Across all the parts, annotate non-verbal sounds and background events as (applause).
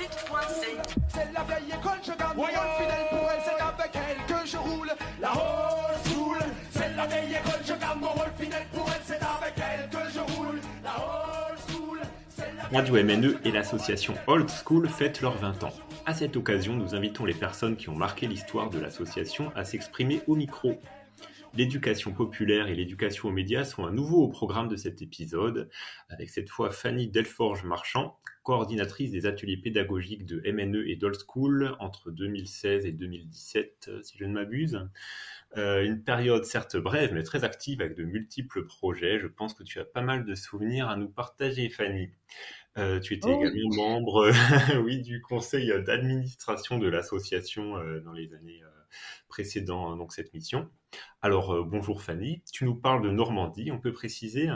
site.c. C'est la vieille école, je garde mon fidèle pour elle, c'est avec elle que je roule. La old school, c'est la vieille école, je garde mon rôle fidèle pour elle, c'est avec elle que je roule. La old school, c'est la Radio MNE et l'association Old School fêtent leurs 20 ans. À cette occasion, nous invitons les personnes qui ont marqué l'histoire de l'association à s'exprimer au micro. L'éducation populaire et l'éducation aux médias sont à nouveau au programme de cet épisode, avec cette fois Fanny Delforge-Marchand, coordinatrice des ateliers pédagogiques de MNE et d'Old School entre 2016 et 2017, si je ne m'abuse. Euh, une période certes brève, mais très active avec de multiples projets. Je pense que tu as pas mal de souvenirs à nous partager, Fanny. Euh, tu étais Oh également membre (laughs) oui, du conseil d'administration de l'association euh, dans les années précédant donc cette mission. Alors, euh, bonjour Fanny, tu nous parles de Normandie, on peut préciser.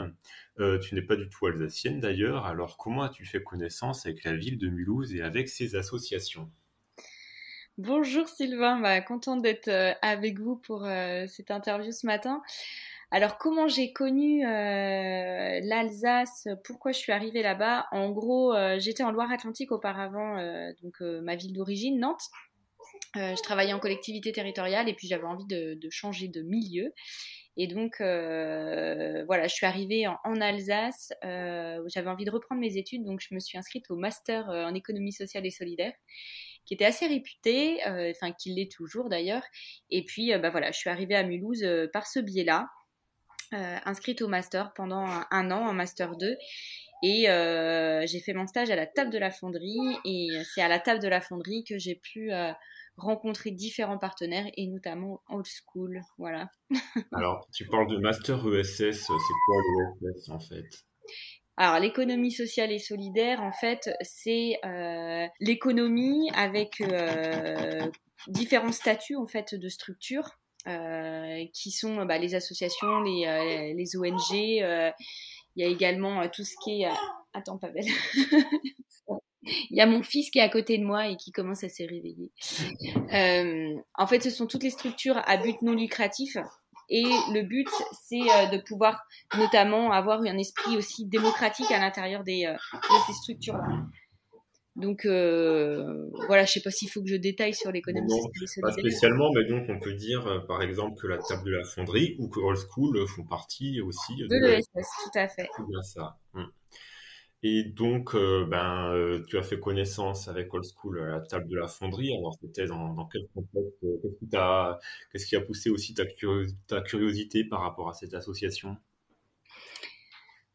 Euh, tu n'es pas du tout alsacienne d'ailleurs, alors comment as-tu fait connaissance avec la ville de Mulhouse et avec ses associations? Bonjour Sylvain, bah, contente d'être euh, avec vous pour euh, cette interview ce matin. Alors comment j'ai connu euh, l'Alsace, pourquoi je suis arrivée là-bas? En gros, euh, j'étais en Loire-Atlantique auparavant, euh, donc euh, ma ville d'origine, Nantes. Euh, je travaillais en collectivité territoriale et puis j'avais envie de, changer de milieu. Et donc euh, voilà, je suis arrivée en, Alsace, euh, j'avais envie de reprendre mes études, donc je me suis inscrite au master en économie sociale et solidaire qui était assez réputé, enfin qui l'est toujours d'ailleurs. Et puis, bah voilà, je suis arrivée à Mulhouse par ce biais-là, inscrite au master pendant un, un an, en master 2. Et euh, j'ai fait mon stage à la table de la fonderie. Et c'est à la table de la fonderie que j'ai pu euh, rencontrer différents partenaires, et notamment Old School. Voilà. (laughs) Alors, tu parles de Master ESS, c'est quoi l'ESS en fait? Alors, l'économie sociale et solidaire, en fait, c'est euh, l'économie avec différents statuts en fait de structures qui sont bah, les associations, les, les ONG. Il y a également euh, tout ce qui est. euh, Attends, Pavel. (laughs) Il y a mon fils qui est à côté de moi et qui commence à se réveiller. Euh, en fait, ce sont toutes les structures à but non lucratif. Et le but, c'est de pouvoir notamment avoir un esprit aussi démocratique à l'intérieur des, de ces structures-là. Donc euh, voilà, je sais pas s'il faut que je détaille sur l'économie et Pas spécialement, mais donc on peut dire euh, par exemple que la table de la fonderie ou que Old School font partie aussi De l'ESS, tout à fait. Bien ça. Mm. Et donc, euh, ben, euh, tu as fait connaissance avec Old School à la table de la fonderie. Alors, c'était dans, dans quel contexte Qu'est-ce qui a poussé aussi ta curiosité par rapport à cette association?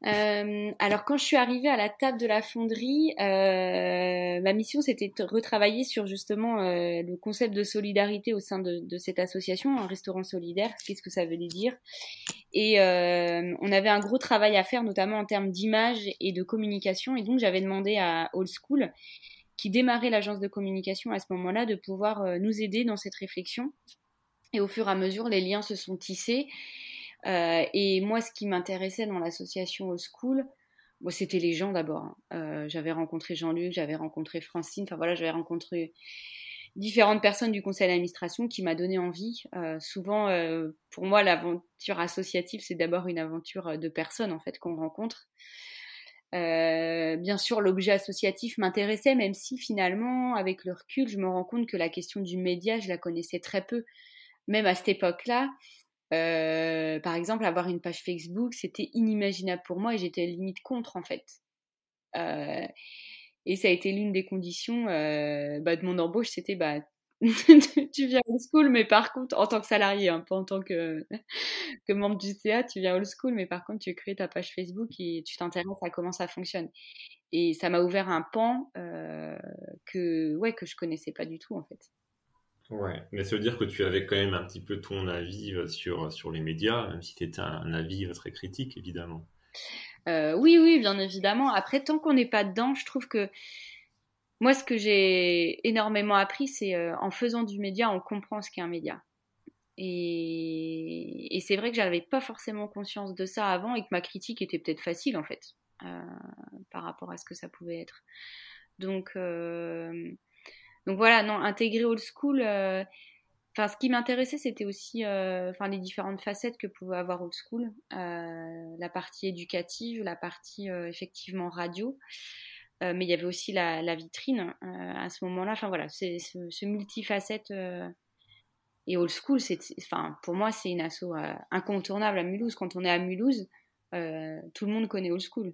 Euh, alors quand je suis arrivée à la table de la fonderie, euh, ma mission c'était de retravailler sur justement euh, le concept de solidarité au sein de, de cette association, un restaurant solidaire, qu'est-ce que ça veut dire Et euh, on avait un gros travail à faire, notamment en termes d'image et de communication. Et donc j'avais demandé à Old School, qui démarrait l'agence de communication à ce moment-là, de pouvoir euh, nous aider dans cette réflexion. Et au fur et à mesure, les liens se sont tissés. Euh, et moi, ce qui m'intéressait dans l'association Old School, c'était les gens d'abord. hein. Euh, j'avais rencontré Jean-Luc, j'avais rencontré Francine, enfin voilà, j'avais rencontré différentes personnes du conseil d'administration qui m'a donné envie. Euh, souvent, pour moi, l'aventure associative, c'est d'abord une aventure de personnes en fait qu'on rencontre. Bien sûr, l'objet associatif m'intéressait, même si finalement, avec le recul, je me rends compte que la question du média, je la connaissais très peu. Même à cette époque-là, euh, par exemple, avoir une page Facebook, c'était inimaginable pour moi et j'étais limite contre en fait. Euh, et ça a été l'une des conditions euh, bah, de mon embauche, c'était bah, (laughs) tu viens old school, mais par contre, en tant que salarié, hein, pas en tant que, (laughs) que membre du CA, tu viens old school, mais par contre, tu crées ta page Facebook et tu t'intéresses à comment ça fonctionne. Et ça m'a ouvert un pan que, ouais, que je connaissais pas du tout en fait. Ouais, mais ça veut dire que tu avais quand même un petit peu ton avis euh, sur, sur les médias, même si c'était un avis euh, très critique, évidemment. Euh, oui, oui, bien évidemment. Après, tant qu'on n'est pas dedans, je trouve que moi, ce que j'ai énormément appris, c'est euh, en faisant du média, on comprend ce qu'est un média. Et, c'est vrai que j'avais pas forcément conscience de ça avant et que ma critique était peut-être facile en fait euh, par rapport à ce que ça pouvait être. Donc, euh, donc voilà, non, intégrer old school. euh, Enfin, ce qui m'intéressait, c'était aussi euh, enfin, les différentes facettes que pouvait avoir Old School. Euh, la partie éducative, la partie effectivement radio. mais il y avait aussi la, vitrine à ce moment-là. Enfin voilà, c'est ce, multifacette. et Old School, enfin, pour moi, c'est une asso incontournable à Mulhouse. Quand on est à Mulhouse, tout le monde connaît Old School.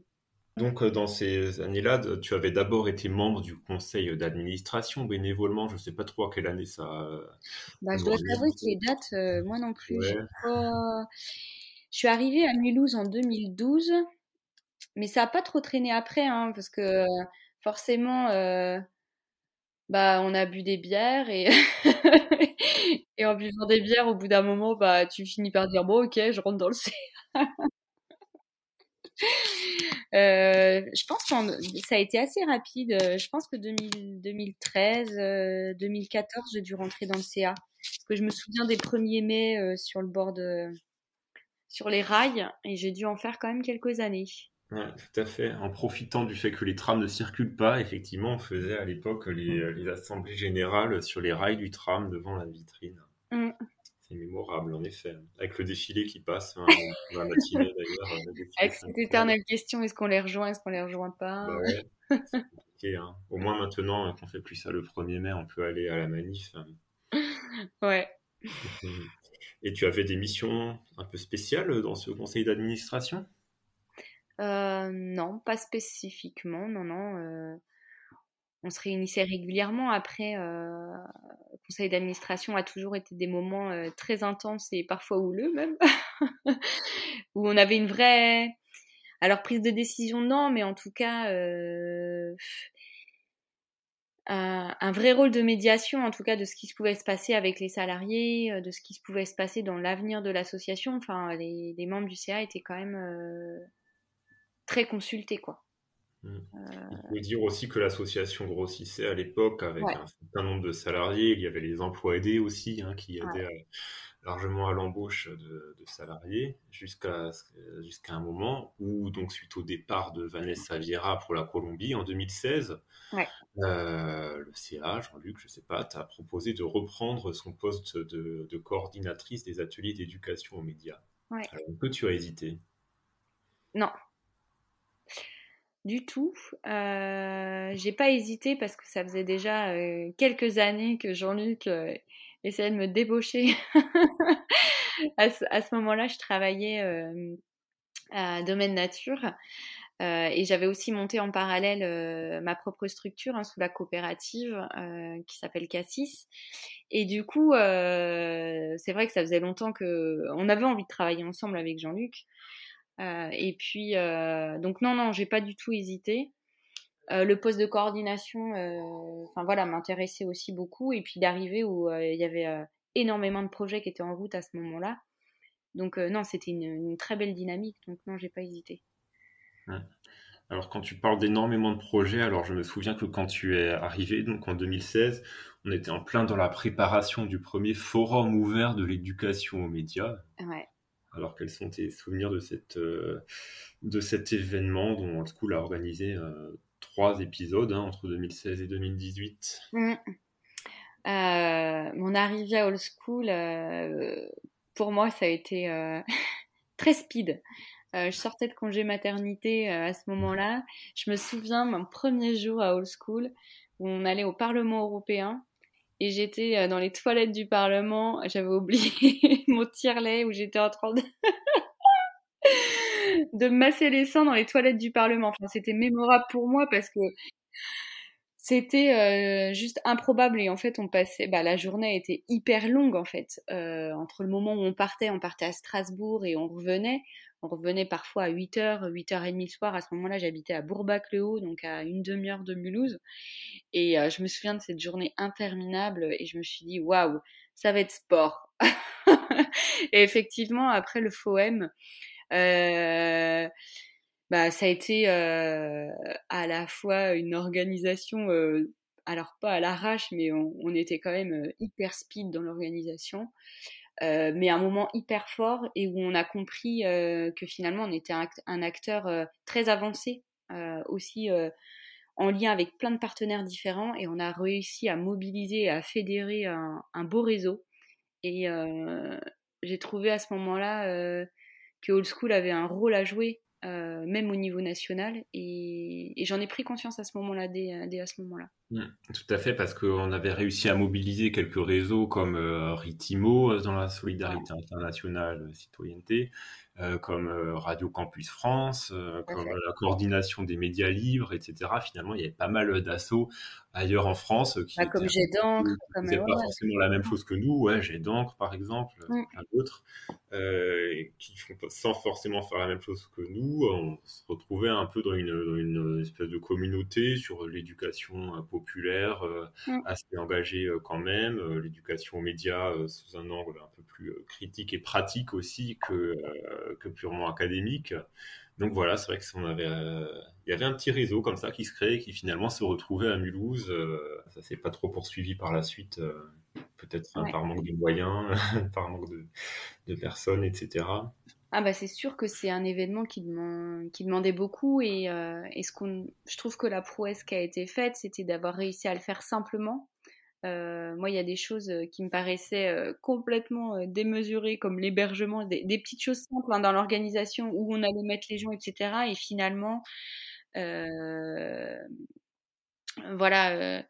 Donc, euh, dans ces années-là, tu avais d'abord été membre du conseil d'administration bénévolement. Je ne sais pas trop à quelle année ça. Bah, je dois t'avouer que les dates, euh, moi non plus. Je suis arrivée à Mulhouse en 2012, mais ça n'a pas trop traîné après, hein, parce que forcément, euh, bah, on a bu des bières et... (laughs) et en buvant des bières, au bout d'un moment, bah, tu finis par dire bon, ok, je rentre dans le C. Euh, je pense que ça a été assez rapide. Euh, je pense que 2013, 2014, euh, j'ai dû rentrer dans le CA. Parce que je me souviens des premiers mai sur le bord de, sur les rails et j'ai dû en faire quand même quelques années. Ouais, tout à fait. En profitant du fait que les trams ne circulent pas, effectivement, on faisait à l'époque les, les, assemblées générales sur les rails du tram devant la vitrine. Mmh. C'est mémorable, en effet. Avec le défilé qui passe hein, la matinée d'ailleurs. Avec cette éternelle question est-ce qu'on les rejoint, est-ce qu'on les rejoint pas bah ouais. hein. Au moins maintenant qu'on fait plus ça le 1er mai, on peut aller à la manif. (laughs) Ouais. Et tu avais des missions un peu spéciales dans ce conseil d'administration? Euh, Non, pas spécifiquement, non, non. Euh, on se réunissait régulièrement. Après, euh, le conseil d'administration a toujours été des moments euh, très intenses et parfois houleux même, (laughs) où on avait une vraie... Alors prise de décision, non, mais en tout cas, euh, un, vrai rôle de médiation, en tout cas de ce qui se pouvait se passer avec les salariés, de ce qui se pouvait se passer dans l'avenir de l'association. Enfin, les, les, membres du CA étaient quand même très consultés, quoi. Mm. Il faut dire aussi que l'association grossissait à l'époque avec un certain nombre de salariés. Il y avait les emplois aidés aussi hein, qui aidaient largement à l'embauche de, salariés jusqu'à jusqu'à un moment où, donc suite au départ de Vanessa Vieira pour la Colombie en 2016, euh, le CA, Jean-Luc, je sais pas, t'a proposé de reprendre son poste de, coordinatrice des ateliers d'éducation aux médias. Alors, que tu as hésité? Non, du tout. Euh, j'ai pas hésité parce que ça faisait déjà euh, quelques années que Jean-Luc euh, essayait de me débaucher. (laughs) à ce, moment-là, je travaillais à Domaine Nature et j'avais aussi monté en parallèle ma propre structure hein, sous la coopérative qui s'appelle Cassis. Et du coup, c'est vrai que ça faisait longtemps que on avait envie de travailler ensemble avec Jean-Luc. Euh, et puis, euh, donc non, non, j'ai pas du tout hésité. Euh, le poste de coordination, enfin voilà, m'intéressait aussi beaucoup. Et puis d'arriver où il y avait énormément de projets qui étaient en route à ce moment-là. Donc non, c'était une, très belle dynamique. Donc non, j'ai pas hésité. Alors quand tu parles d'énormément de projets, alors je me souviens que quand tu es arrivé, donc en 2016, on était en plein dans la préparation du premier forum ouvert de l'éducation aux médias. Ouais. Alors quels sont tes souvenirs de, cette, euh, de cet événement dont Old School a organisé euh, trois épisodes hein, entre 2016 et 2018 mmh. euh, Mon arrivée à Old School, pour moi, ça a été (laughs) très speed. je sortais de congé maternité à ce moment-là. Je me souviens mon premier jour à Old School où on allait au Parlement européen et j'étais euh, dans les toilettes du Parlement. J'avais oublié (laughs) mon tire-lait où j'étais en train de... (laughs) de masser les seins dans les toilettes du Parlement. C'était mémorable pour moi parce que c'était euh, juste improbable et en fait on passait bah, la journée était hyper longue en fait euh, entre le moment où on partait on partait à Strasbourg et on revenait on revenait parfois à 8h, 8h30 le soir. À ce moment-là, j'habitais à Bourbac-le-Haut, donc à une demi-heure de Mulhouse. Et euh, je me souviens de cette journée interminable et je me suis dit, waouh, ça va être sport. (laughs) et effectivement, après le FOM, euh, bah, ça a été euh, à la fois une organisation, alors pas à l'arrache, mais on, on, était quand même hyper speed dans l'organisation. Euh, mais un moment hyper fort et où on a compris euh, que finalement on était un, acteur euh, très avancé aussi en lien avec plein de partenaires différents et on a réussi à mobiliser et à fédérer un, beau réseau. Et j'ai trouvé à ce moment-là que Old School avait un rôle à jouer même au niveau national. Et, j'en ai pris conscience à ce moment-là, dès, dès, à ce moment-là. Mmh, tout à fait, parce qu'on avait réussi à mobiliser quelques réseaux comme Ritimo dans la solidarité internationale citoyenneté, euh, comme euh, Radio Campus France, euh, comme la coordination des médias libres, etc. Finalement, il y avait pas mal d'assauts ailleurs en France qui bah, comme J'ai d'encre, comme pas forcément la même chose que nous. Ouais, J'ai d'encre, par exemple, mmh. plein d'autres qui font sans forcément faire la même chose que nous. On se retrouvait un peu dans une, une espèce de communauté sur l'éducation populaire, mmh. assez engagée quand même, l'éducation aux médias sous un angle un peu plus critique et pratique aussi que que purement académique. Donc voilà, c'est vrai que avait, euh, il y avait un petit réseau comme ça qui se créait, qui finalement se retrouvait à Mulhouse. Euh, ça s'est pas trop poursuivi par la suite, euh, peut-être par manque de moyens, (laughs) par manque de, personnes, etc. Ah bah c'est sûr que c'est un événement qui, qui demandait beaucoup et, et ce qu'on, je trouve que la prouesse qui a été faite, c'était d'avoir réussi à le faire simplement euh, moi, il y a des choses euh, qui me paraissaient euh, complètement démesurées, comme l'hébergement, des, petites choses simples hein, dans l'organisation où on allait mettre les gens, etc. Et finalement, voilà,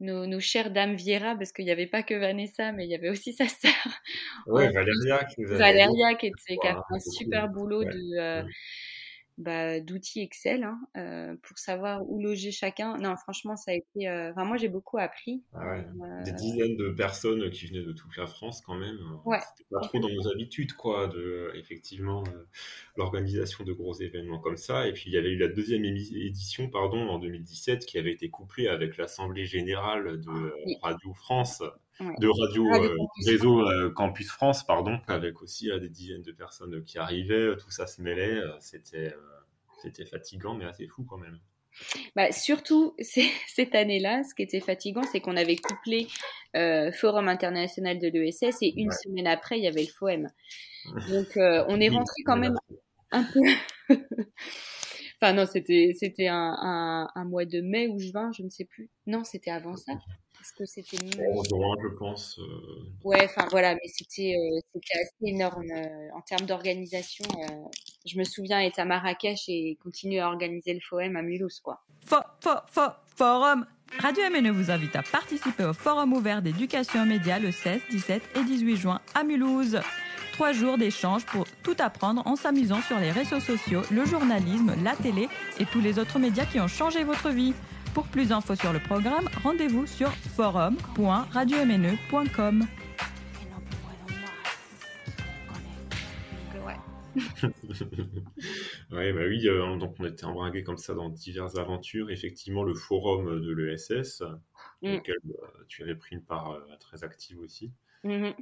nos, chères dames Viera, parce qu'il n'y avait pas que Vanessa, mais il y avait aussi (laughs) sa sœur. Ouais, Valéria, qui, Valéria qui, était, qui a fait un super boulot de. Mmh bah, d'outils Excel hein, euh, pour savoir où loger chacun. Non, franchement, ça a été. Euh, enfin, moi, j'ai beaucoup appris. Ah ouais. Des euh, dizaines de personnes qui venaient de toute la France, quand même. Ouais. C'était pas trop dans nos habitudes, quoi, de effectivement l'organisation de gros événements comme ça. Et puis, il y avait eu la deuxième édition, pardon, en 2017, qui avait été couplée avec l'Assemblée générale de Radio France de radio, euh, réseau euh, Campus France, pardon, avec aussi euh, des dizaines de personnes qui arrivaient, tout ça se mêlait, c'était c'était fatigant mais assez fou quand même. Bah, surtout (laughs) cette année-là, ce qui était fatigant, c'est qu'on avait couplé Forum international de l'ESS et une semaine après, il y avait le FOEM. (laughs) Donc on est rentré quand même un peu. (laughs) enfin non, c'était c'était un, un, mois de mai ou juin, je ne sais plus. Non, c'était avant ça que c'était je pense. Euh. Ouais, enfin voilà, mais c'était euh, assez énorme euh, en termes d'organisation. je me souviens être à Marrakech et continuer à organiser le FOM à Mulhouse, quoi. forum Radio MNE vous invite à participer au Forum ouvert d'éducation aux médias le 16, 17 et 18 juin à Mulhouse. Trois jours d'échange pour tout apprendre en s'amusant sur les réseaux sociaux, le journalisme, la télé et tous les autres médias qui ont changé votre vie. Pour plus d'infos sur le programme, rendez-vous sur forum.radiomne.com. (laughs) ouais, bah oui, euh, donc on était embringués comme ça dans diverses aventures. Effectivement, le forum de l'ESS, mm. auquel euh, tu avais pris une part euh, très active aussi. Mm-hmm.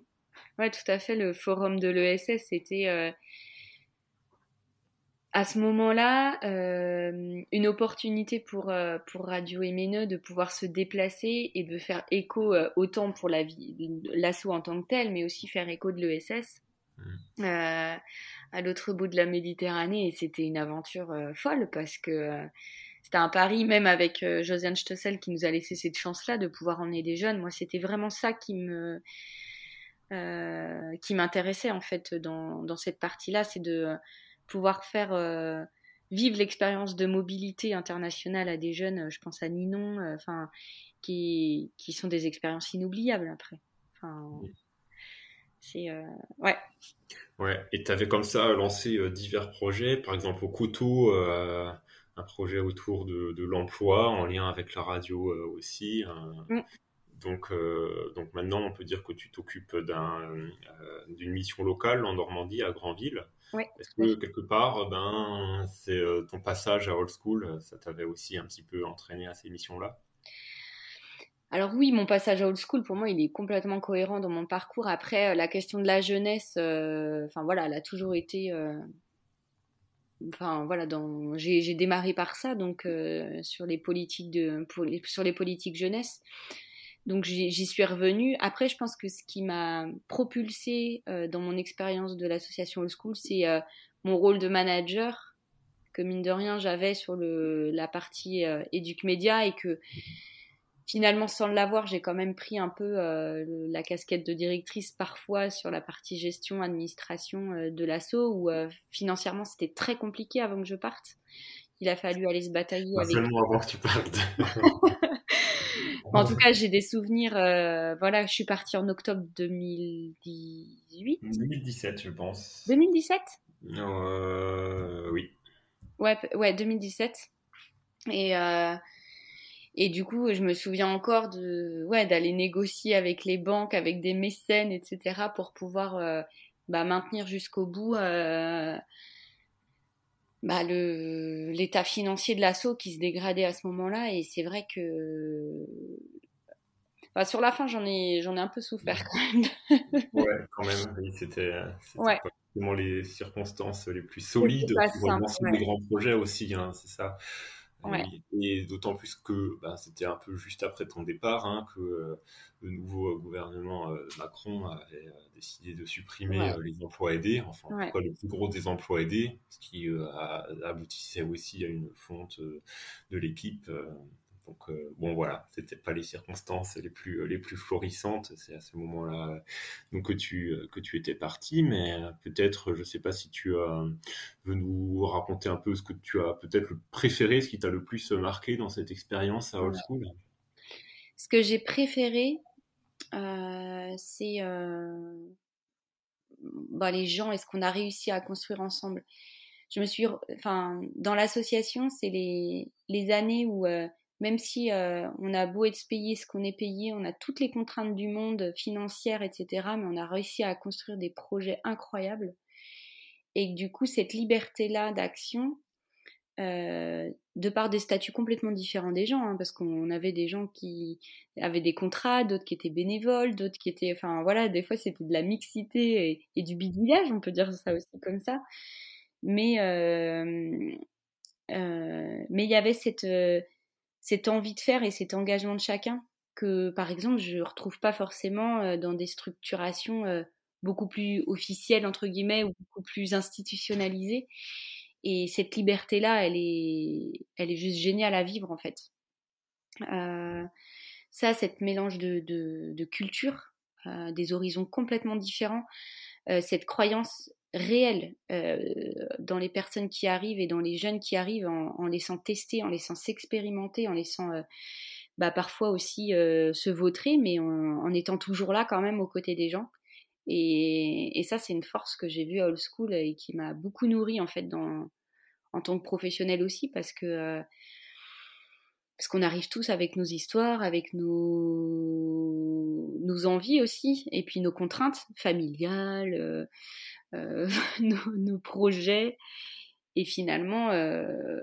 Ouais, tout à fait. Le forum de l'ESS, c'était à ce moment-là, euh, une opportunité pour, euh, pour Radio MNE de pouvoir se déplacer et de faire écho euh, autant pour la vie, l'assaut en tant que tel, mais aussi faire écho de l'ESS mmh. à l'autre bout de la Méditerranée. Et c'était une aventure folle parce que c'était un pari, même avec Josiane Stossel qui nous a laissé cette chance-là de pouvoir emmener des jeunes. Moi, c'était vraiment ça qui me. Qui m'intéressait en fait dans, dans cette partie-là, c'est de pouvoir faire euh, vivre l'expérience de mobilité internationale à des jeunes, euh, je pense à Ninon, euh, qui, qui sont des expériences inoubliables après. C'est ouais. Ouais, et tu avais comme ça lancé divers projets, par exemple au couteau, un projet autour de, de l'emploi en lien avec la radio aussi. Mm. Donc, donc maintenant, on peut dire que tu t'occupes d'une mission locale en Normandie, à Granville. Est-ce que quelque part, ben, c'est euh, ton passage à Old School, euh, ça t'avait aussi un petit peu entraîné à ces missions-là? Alors oui, mon passage à old school, pour moi, il est complètement cohérent dans mon parcours. Après, euh, la question de la jeunesse, enfin voilà, elle a toujours été, enfin voilà, dans... j'ai démarré par ça, donc sur les politiques de, pour sur les politiques jeunesse. Donc j'y suis revenue. Après, je pense que ce qui m'a propulsée euh, dans mon expérience de l'association Old School, c'est euh, mon rôle de manager que mine de rien j'avais sur le, la partie euh, Média et que finalement, sans l'avoir, j'ai quand même pris un peu euh, la casquette de directrice parfois sur la partie gestion, administration euh, de l'assaut, où euh, financièrement c'était très compliqué avant que je parte. Il a fallu aller se batailler Pas avec. seulement avant que tu partes. (laughs) En tout cas, j'ai des souvenirs. voilà, je suis partie en octobre 2018. 2017, je pense. 2017 Euh, oui. Ouais, ouais, 2017. Et, euh, et du coup, je me souviens encore de, ouais, d'aller négocier avec les banques, avec des mécènes, etc., pour pouvoir euh, bah, maintenir jusqu'au bout euh, bah, le, l'état financier de l'assaut qui se dégradait à ce moment-là. Et c'est vrai que. Enfin, sur la fin, j'en ai, j'en ai un peu souffert quand même. (laughs) Ouais, quand même. oui, c'était c'était Ouais. les circonstances les plus solides pour lancer ouais. des grands projets aussi, hein, c'est ça. Ouais. Et, et d'autant plus que bah, c'était un peu juste après ton départ hein, que euh, le nouveau euh, gouvernement euh, Macron avait décidé de supprimer Ouais. les emplois aidés, enfin Ouais. le plus gros des emplois aidés, ce qui a- aboutissait aussi à une fonte de l'équipe. Donc euh, bon voilà, c'était pas les circonstances les plus les plus florissantes. C'est à ce moment-là donc que tu euh, que tu étais parti, mais euh, peut-être, je sais pas si tu euh, veux nous raconter un peu ce que tu as peut-être le préféré, ce qui t'a le plus marqué dans cette expérience à Old. School? Ce que j'ai préféré, euh, c'est bah, les gens et ce qu'on a réussi à construire ensemble. Je me suis, enfin, dans l'association, c'est les, les années où, euh, même si euh, on a beau être payé ce qu'on est payé, on a toutes les contraintes du monde financières, etc., mais on a réussi à construire des projets incroyables. Et du coup, cette liberté-là d'action, euh, de par des statuts complètement différents des gens, hein, parce qu'on avait des gens qui avaient des contrats, d'autres qui étaient bénévoles, d'autres qui étaient, enfin voilà, des fois c'était de la mixité et, et du bidouillage, on peut dire ça aussi comme ça. Mais euh, euh, mais il y avait cette euh, cette envie de faire et cet engagement de chacun que, par exemple, je retrouve pas forcément euh, dans des structurations euh, beaucoup plus officielles entre guillemets ou beaucoup plus institutionnalisées. Et cette liberté-là, elle est, elle est juste géniale à vivre en fait. Euh, ça, cette mélange de, de, euh, des horizons complètement différents, cette croyance réelle euh, dans les personnes qui arrivent et dans les jeunes qui arrivent en, en laissant tester, en laissant s'expérimenter, en laissant euh, bah, parfois aussi euh, se vautrer, mais en, étant toujours là quand même aux côtés des gens. Et, ça, c'est une force que j'ai vue à Old School et qui m'a beaucoup nourrie en fait en tant que professionnel aussi, parce que euh, parce qu'on arrive tous avec nos histoires, avec nos, nos envies aussi, et puis nos contraintes familiales, (laughs) nos, nos projets. Et finalement, euh,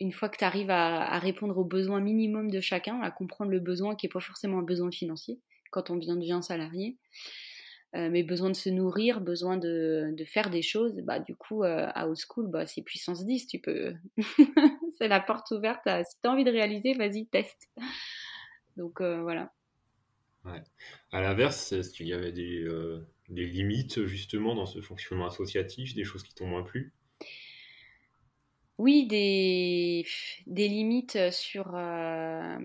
une fois que tu arrives à, répondre aux besoins minimums de chacun, à comprendre le besoin qui n'est pas forcément un besoin financier quand on vient devient salarié, euh, mais besoin de se nourrir, besoin de, de faire des choses, bah du coup euh, à Old School, bah c'est puissance 10, tu peux, (laughs) c'est la porte ouverte. Si tu as envie de réaliser, vas-y teste. Donc euh, voilà. À l'inverse, est-ce y avait des, euh, des limites justement dans ce fonctionnement associatif, des choses qui t'ont moins plu? Oui, des, des limites sur. euh,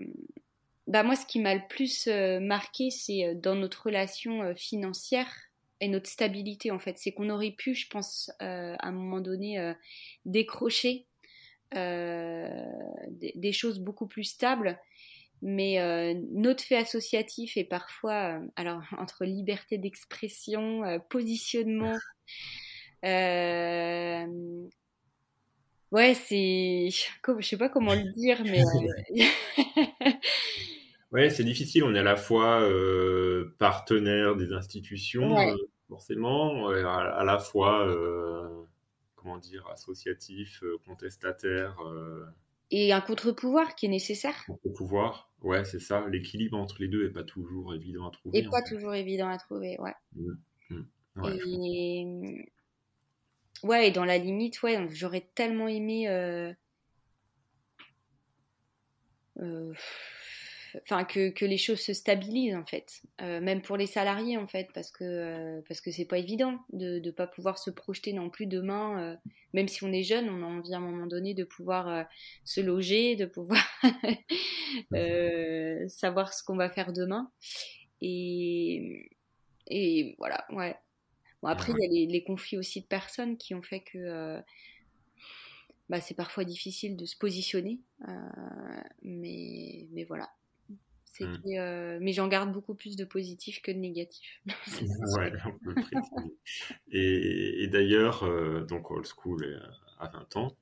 Bah moi, ce qui m'a le plus euh, marqué, c'est euh, dans notre relation financière et notre stabilité en fait. C'est qu'on aurait pu, je pense, à un moment donné, décrocher des choses beaucoup plus stables. Mais euh, notre fait associatif est parfois, euh, alors (laughs) entre liberté d'expression, euh, positionnement, (laughs) euh, ouais, c'est, (laughs) je sais pas comment le dire, mais Ouais, c'est difficile. On est à la fois partenaire des institutions, Ouais. forcément, à, à la fois, comment dire, associatif, contestataire, et un contre-pouvoir qui est nécessaire au pouvoir. Ouais, c'est ça. L'équilibre entre les deux est pas toujours évident à trouver. et pas fait. toujours évident à trouver, ouais. Mm, mm. Ouais. Et ouais, et dans la limite, ouais, j'aurais tellement aimé, euh, euh, enfin que, que les choses se stabilisent en fait, Euh, même pour les salariés en fait, parce que euh, parce que c'est pas évident de ne pas pouvoir se projeter non plus demain, euh, même si on est jeune, on a envie à un moment donné de pouvoir euh, se loger, de pouvoir (laughs) savoir ce qu'on va faire demain. Et, et voilà, ouais. Bon, après, il y a les, conflits aussi de personnes qui ont fait que bah, c'est parfois difficile de se positionner. mais, mais voilà. Mmh. mais j'en garde beaucoup plus de positif que de négatif. (laughs) ouais, on peut Et, et d'ailleurs, donc Old School à 20 ans,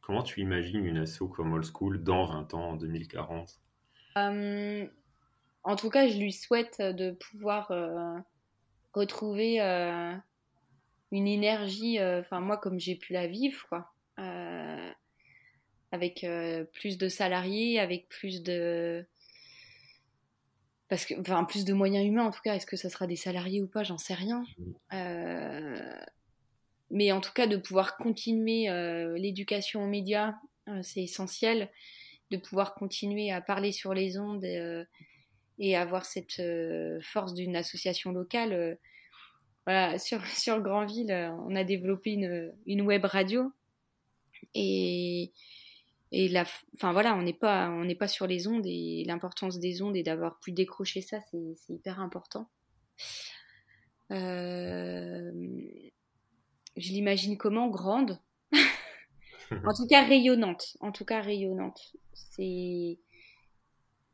comment tu imagines une asso comme Old School dans 20 ans, en 2040 En tout cas, je lui souhaite de pouvoir retrouver une énergie, enfin moi comme j'ai pu la vivre, quoi. avec plus de salariés, avec plus de parce que enfin plus de moyens humains en tout cas est-ce que ça sera des salariés ou pas j'en sais rien. Euh, mais en tout cas de pouvoir continuer euh, l'éducation aux médias euh, c'est essentiel. De pouvoir continuer à parler sur les ondes et avoir cette force d'une association locale voilà sur (laughs) sur le Grandville on a développé une, une web radio. Et et la, enfin voilà, on n'est pas, on n'est pas sur les ondes et l'importance des ondes et d'avoir pu décrocher ça, c'est hyper important. Euh, je l'imagine comment? Grande, (laughs) en tout cas rayonnante, en tout cas rayonnante. C'est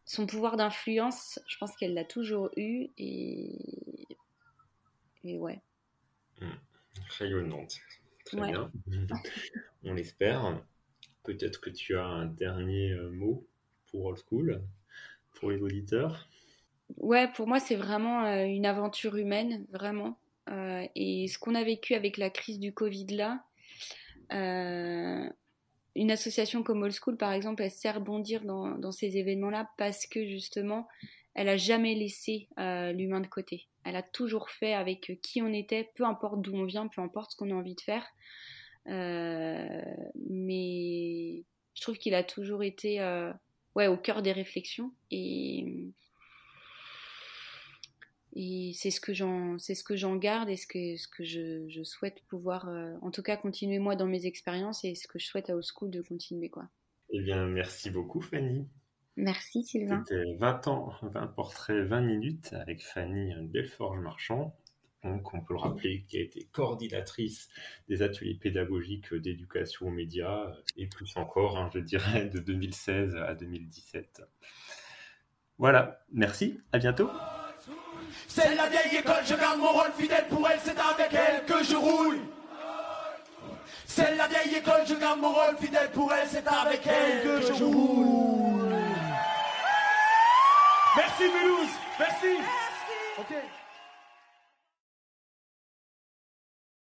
son pouvoir d'influence, je pense qu'elle l'a toujours eu et et ouais. Mmh. Rayonnante, très bien. (laughs) on l'espère. Peut-être que tu as un dernier euh, mot pour Old School, pour les auditeurs? Ouais, pour moi, c'est vraiment euh, une aventure humaine, vraiment. Euh, et ce qu'on a vécu avec la crise du Covid là, une association comme Old School, par exemple, elle sert bondir dans, dans ces événements-là parce que justement, elle a jamais laissé l'humain de côté. Elle a toujours fait avec qui on était, peu importe d'où on vient, peu importe ce qu'on a envie de faire. Euh, mais je trouve qu'il a toujours été euh, ouais, au cœur des réflexions et, et c'est ce que j'en c'est ce que j'en garde et ce que ce que je, je souhaite pouvoir euh, en tout cas continuer moi dans mes expériences et ce que je souhaite à Old School de continuer quoi. Eh bien merci beaucoup Fanny. Merci Sylvain. C'était 20 ans, 20 portraits, 20 minutes avec Fanny Belforge-Marchand on peut le rappeler, qui a été coordinatrice des ateliers pédagogiques d'éducation aux médias, et plus encore, hein, je dirais, de 2016 à 2017. Voilà, merci, à bientôt. C'est la vieille école, je garde mon rôle fidèle pour elle, c'est avec elle que je roule. C'est la vieille école, je garde mon rôle fidèle pour elle, c'est avec elle que je roule. Merci Mulhouse, merci. Merci.